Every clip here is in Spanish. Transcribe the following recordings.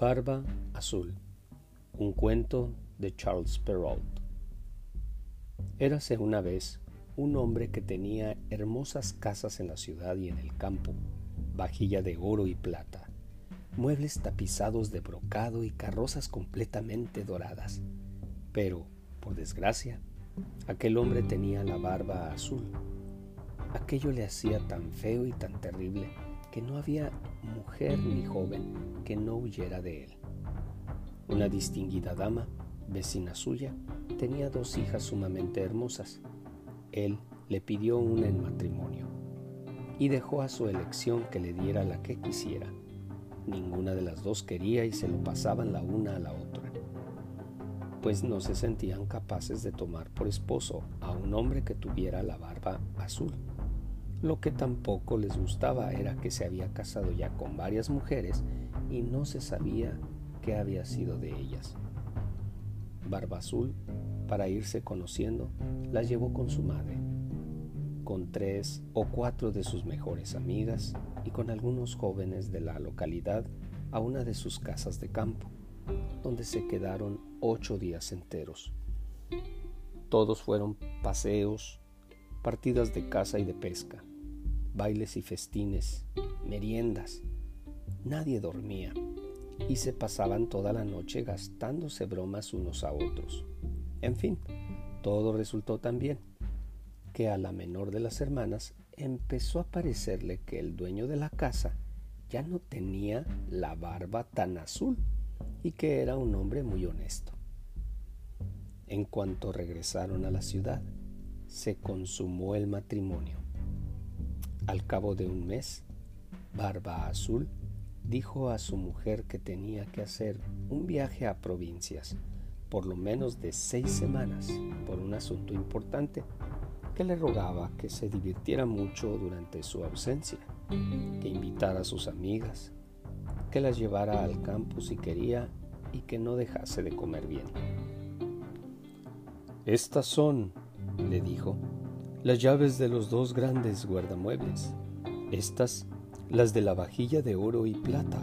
Barba Azul, un cuento de Charles Perrault. Érase una vez un hombre que tenía hermosas casas en la ciudad y en el campo, vajilla de oro y plata, muebles tapizados de brocado y carrozas completamente doradas. Pero, por desgracia, aquel hombre tenía la barba azul. Aquello le hacía tan feo y tan terrible que no había mujer ni joven que no huyera de él. Una distinguida dama, vecina suya, tenía dos hijas sumamente hermosas. Él le pidió una en matrimonio y dejó a su elección que le diera la que quisiera. Ninguna de las dos quería y se lo pasaban la una a la otra, pues no se sentían capaces de tomar por esposo a un hombre que tuviera la barba azul. Lo que tampoco les gustaba era que se había casado ya con varias mujeres y no se sabía qué había sido de ellas. Barba Azul, para irse conociendo, las llevó con su madre, con tres o cuatro de sus mejores amigas y con algunos jóvenes de la localidad a una de sus casas de campo, donde se quedaron ocho días enteros. Todos fueron paseos, partidas de caza y de pesca bailes y festines, meriendas. Nadie dormía y se pasaban toda la noche gastándose bromas unos a otros. En fin, todo resultó tan bien que a la menor de las hermanas empezó a parecerle que el dueño de la casa ya no tenía la barba tan azul y que era un hombre muy honesto. En cuanto regresaron a la ciudad, se consumó el matrimonio. Al cabo de un mes, Barba Azul dijo a su mujer que tenía que hacer un viaje a provincias, por lo menos de seis semanas, por un asunto importante, que le rogaba que se divirtiera mucho durante su ausencia, que invitara a sus amigas, que las llevara al campo si quería y que no dejase de comer bien. Estas son, le dijo, las llaves de los dos grandes guardamuebles. Estas, las de la vajilla de oro y plata,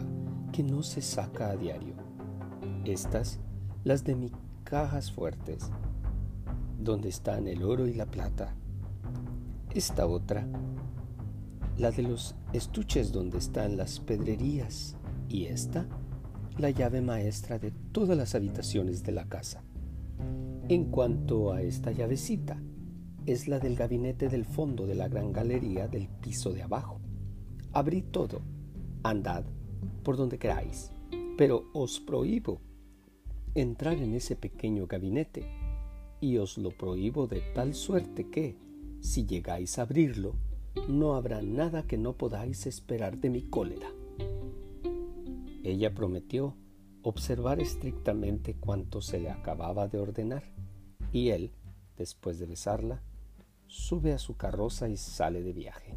que no se saca a diario. Estas, las de mis cajas fuertes, donde están el oro y la plata. Esta otra, la de los estuches donde están las pedrerías. Y esta, la llave maestra de todas las habitaciones de la casa. En cuanto a esta llavecita, es la del gabinete del fondo de la gran galería del piso de abajo. Abrid todo, andad por donde queráis, pero os prohíbo entrar en ese pequeño gabinete, y os lo prohíbo de tal suerte que, si llegáis a abrirlo, no habrá nada que no podáis esperar de mi cólera. Ella prometió observar estrictamente cuanto se le acababa de ordenar, y él, después de besarla, sube a su carroza y sale de viaje.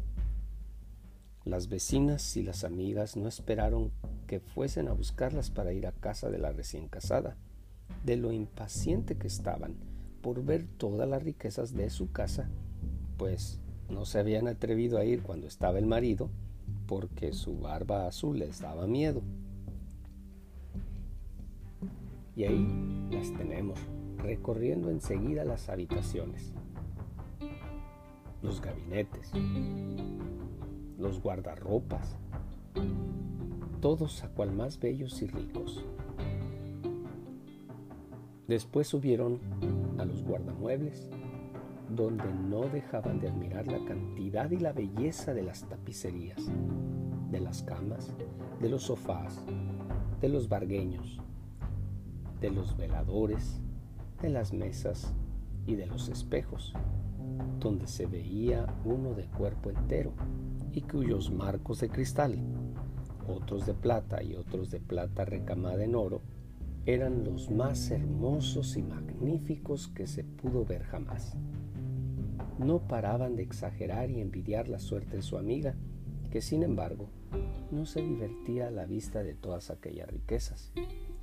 Las vecinas y las amigas no esperaron que fuesen a buscarlas para ir a casa de la recién casada, de lo impaciente que estaban por ver todas las riquezas de su casa, pues no se habían atrevido a ir cuando estaba el marido, porque su barba azul les daba miedo. Y ahí las tenemos, recorriendo enseguida las habitaciones los gabinetes, los guardarropas, todos a cual más bellos y ricos. Después subieron a los guardamuebles, donde no dejaban de admirar la cantidad y la belleza de las tapicerías, de las camas, de los sofás, de los bargueños, de los veladores, de las mesas y de los espejos donde se veía uno de cuerpo entero y cuyos marcos de cristal, otros de plata y otros de plata recamada en oro, eran los más hermosos y magníficos que se pudo ver jamás. No paraban de exagerar y envidiar la suerte de su amiga, que sin embargo no se divertía a la vista de todas aquellas riquezas,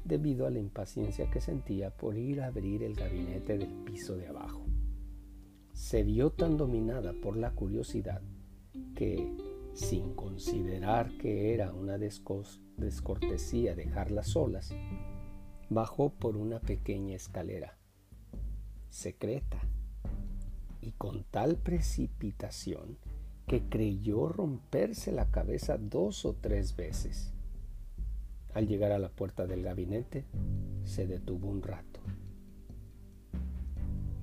debido a la impaciencia que sentía por ir a abrir el gabinete del piso de abajo se vio tan dominada por la curiosidad que, sin considerar que era una descortesía dejarlas solas, bajó por una pequeña escalera, secreta, y con tal precipitación que creyó romperse la cabeza dos o tres veces. Al llegar a la puerta del gabinete, se detuvo un rato,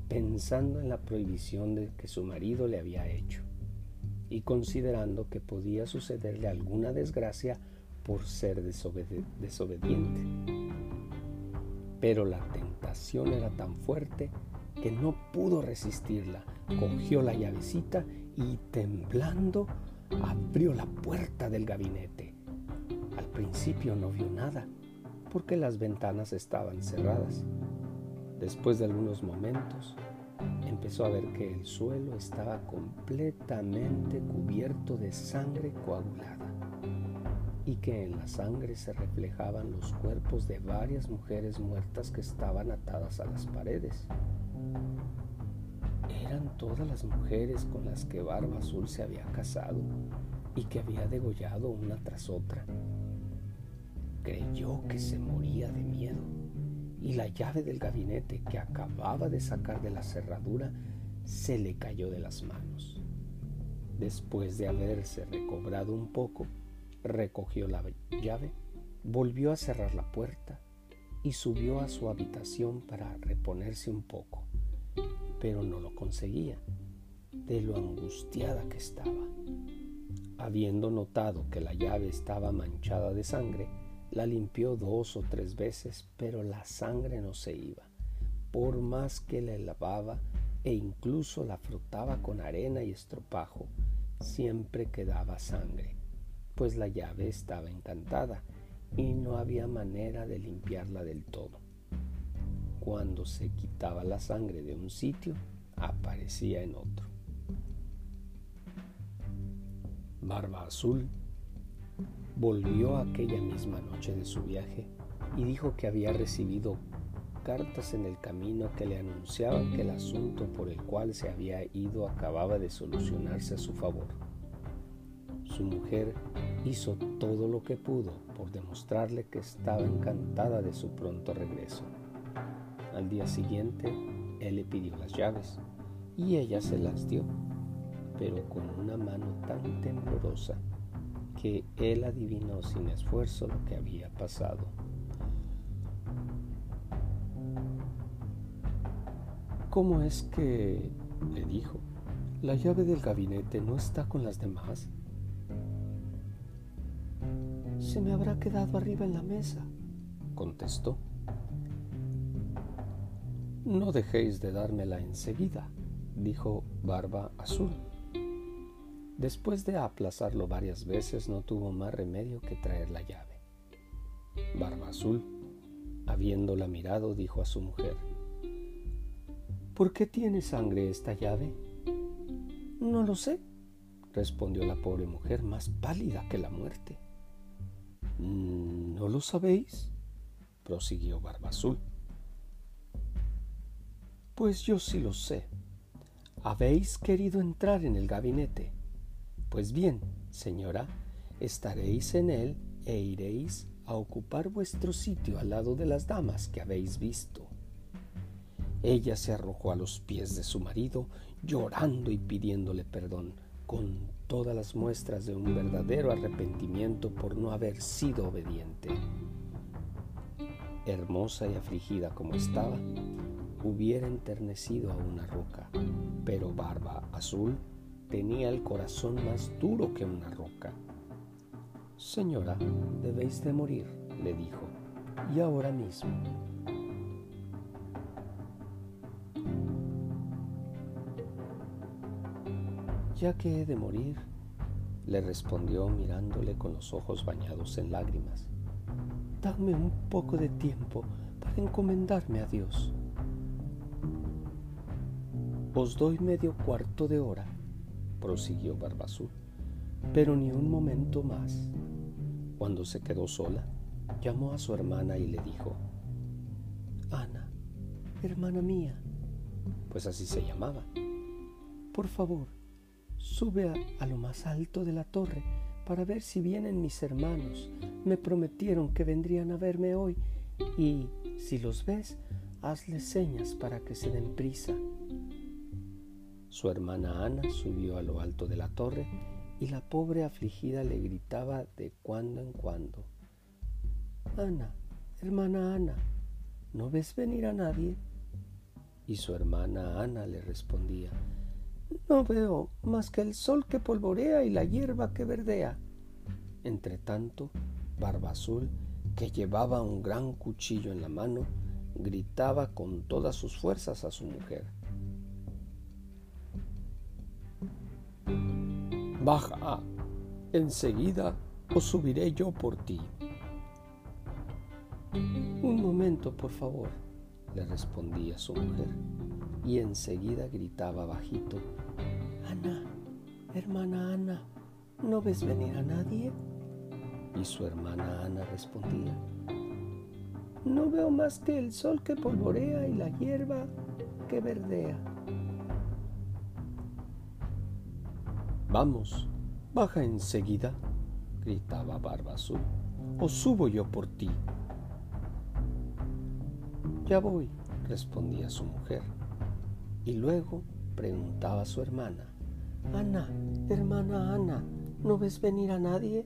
pensando en la prohibición de que su marido le había hecho y considerando que podía sucederle alguna desgracia por ser desobediente. Pero la tentación era tan fuerte que no pudo resistirla. Cogió la llavecita y temblando abrió la puerta del gabinete. Al principio no vio nada porque las ventanas estaban cerradas. Después de algunos momentos empezó a ver que el suelo estaba completamente cubierto de sangre coagulada y que en la sangre se reflejaban los cuerpos de varias mujeres muertas que estaban atadas a las paredes. Eran todas las mujeres con las que Barba Azul se había casado y que había degollado una tras otra. Creyó que se moría de miedo y la llave del gabinete que acababa de sacar de la cerradura se le cayó de las manos. Después de haberse recobrado un poco, recogió la llave, volvió a cerrar la puerta y subió a su habitación para reponerse un poco, pero no lo conseguía, de lo angustiada que estaba. Habiendo notado que la llave estaba manchada de sangre, la limpió dos o tres veces, pero la sangre no se iba. Por más que la lavaba e incluso la frotaba con arena y estropajo, siempre quedaba sangre, pues la llave estaba encantada y no había manera de limpiarla del todo. Cuando se quitaba la sangre de un sitio, aparecía en otro. Barba Azul volvió aquella misma noche de su viaje y dijo que había recibido cartas en el camino que le anunciaban que el asunto por el cual se había ido acababa de solucionarse a su favor. Su mujer hizo todo lo que pudo por demostrarle que estaba encantada de su pronto regreso. Al día siguiente, él le pidió las llaves y ella se las dio, pero con una mano tan temblorosa él adivinó sin esfuerzo lo que había pasado. ¿Cómo es que, le dijo, la llave del gabinete no está con las demás? Se me habrá quedado arriba en la mesa, contestó. No dejéis de dármela enseguida, dijo Barba Azul. Después de aplazarlo varias veces, no tuvo más remedio que traer la llave. Barba Azul, habiéndola mirado, dijo a su mujer, ¿Por qué tiene sangre esta llave? No lo sé, respondió la pobre mujer, más pálida que la muerte. ¿No lo sabéis? prosiguió Barba Azul. Pues yo sí lo sé. Habéis querido entrar en el gabinete pues bien, señora, estaréis en él e iréis a ocupar vuestro sitio al lado de las damas que habéis visto. Ella se arrojó a los pies de su marido, llorando y pidiéndole perdón, con todas las muestras de un verdadero arrepentimiento por no haber sido obediente. Hermosa y afligida como estaba, hubiera enternecido a una roca, pero Barba Azul tenía el corazón más duro que una roca. Señora, debéis de morir, le dijo, y ahora mismo. Ya que he de morir, le respondió mirándole con los ojos bañados en lágrimas. Dame un poco de tiempo para encomendarme a Dios. Os doy medio cuarto de hora prosiguió Barbazú, pero ni un momento más. Cuando se quedó sola, llamó a su hermana y le dijo, Ana, hermana mía, pues así se llamaba, por favor, Sube a, lo más alto de la torre para ver si vienen mis hermanos. Me prometieron que vendrían a verme hoy y, si los ves, hazles señas para que se den prisa. Su hermana Ana subió a lo alto de la torre y la pobre afligida le gritaba de cuando en cuando. Ana, hermana Ana, ¿no ves venir a nadie? Y su hermana Ana le respondía, no veo más que el sol que polvorea y la hierba que verdea. Entretanto, Barba Azul, que llevaba un gran cuchillo en la mano, gritaba con todas sus fuerzas a su mujer. Baja, enseguida o subiré yo por ti. Un momento, por favor, le respondía su mujer, y enseguida gritaba bajito, Ana, hermana Ana, ¿no ves venir a nadie? Y su hermana Ana respondía, No veo más que el sol que polvorea y la hierba que verdea. Vamos, baja enseguida, gritaba Barba Azul, o subo yo por ti. Ya voy, respondía su mujer. Y luego preguntaba a su hermana, Ana, hermana Ana, ¿no ves venir a nadie?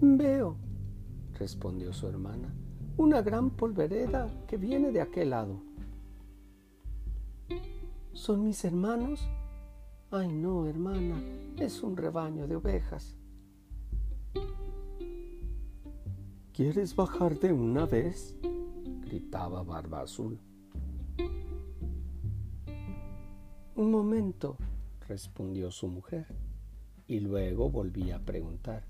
Veo, respondió su hermana, una gran polvereda que viene de aquel lado. ¿Son mis hermanos? Ay, no, hermana, es un rebaño de ovejas. ¿Quieres bajar de una vez? gritaba Barba Azul. Un momento, respondió su mujer, y luego volví a preguntar,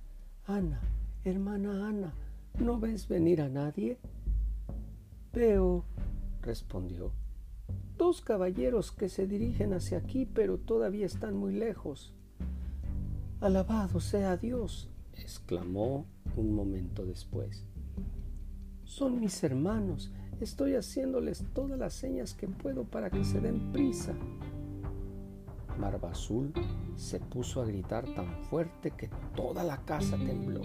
Ana, hermana Ana, ¿no ves venir a nadie? Veo, respondió, dos caballeros que se dirigen hacia aquí, pero todavía están muy lejos. Alabado sea Dios, exclamó un momento después. Son mis hermanos. Estoy haciéndoles todas las señas que puedo para que se den prisa. Barba se puso a gritar tan fuerte que toda la casa tembló.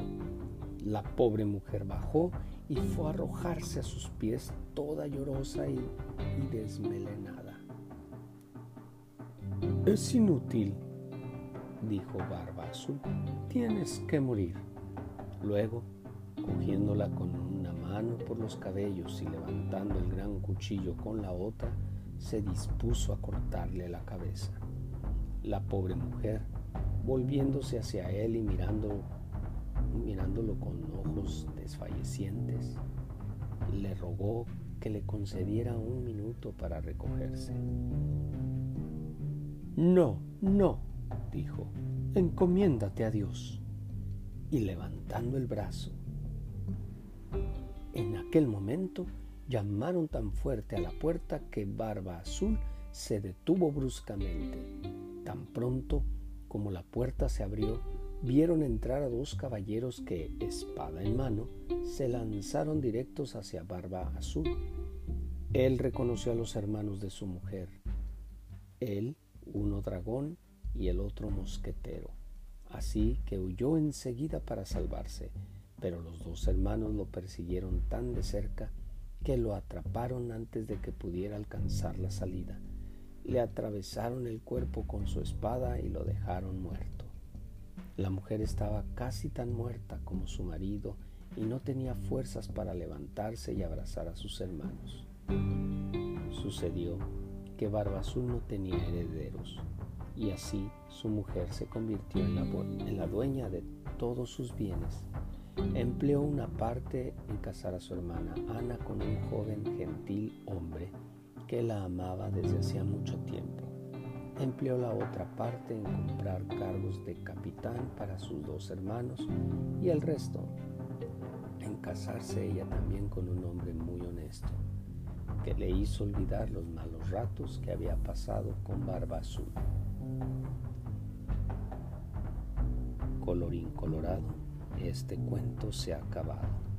La pobre mujer bajó y fue a arrojarse a sus pies toda llorosa y, desmelenada. Es inútil, dijo Barba Azul. Tienes que morir. Luego, cogiéndola con una mano por los cabellos y levantando el gran cuchillo con la otra, se dispuso a cortarle la cabeza. La pobre mujer, volviéndose hacia él y mirando, mirándolo con ojos desfallecientes, le rogó que le concediera un minuto para recogerse. No, no, dijo, encomiéndate a Dios y levantando el brazo. En aquel momento llamaron tan fuerte a la puerta que Barba Azul se detuvo bruscamente. Tan pronto como la puerta se abrió, vieron entrar a dos caballeros que, espada en mano, se lanzaron directos hacia Barba Azul. Él reconoció a los hermanos de su mujer, él uno dragón y el otro mosquetero así que huyó enseguida para salvarse, pero los dos hermanos lo persiguieron tan de cerca que lo atraparon antes de que pudiera alcanzar la salida. Le atravesaron el cuerpo con su espada y lo dejaron muerto. La mujer estaba casi tan muerta como su marido y no tenía fuerzas para levantarse y abrazar a sus hermanos. Sucedió que Barba Azul no tenía herederos y así su mujer se convirtió en la, dueña de todos sus bienes. Empleó una parte en casar a su hermana Ana con un joven gentil hombre que la amaba desde hacía mucho tiempo. Empleó la otra parte en comprar cargos de capitán para sus dos hermanos y el resto en casarse ella también con un hombre muy honesto, que le hizo olvidar los malos ratos que había pasado con Barba Azul. Colorín colorado, este cuento se ha acabado.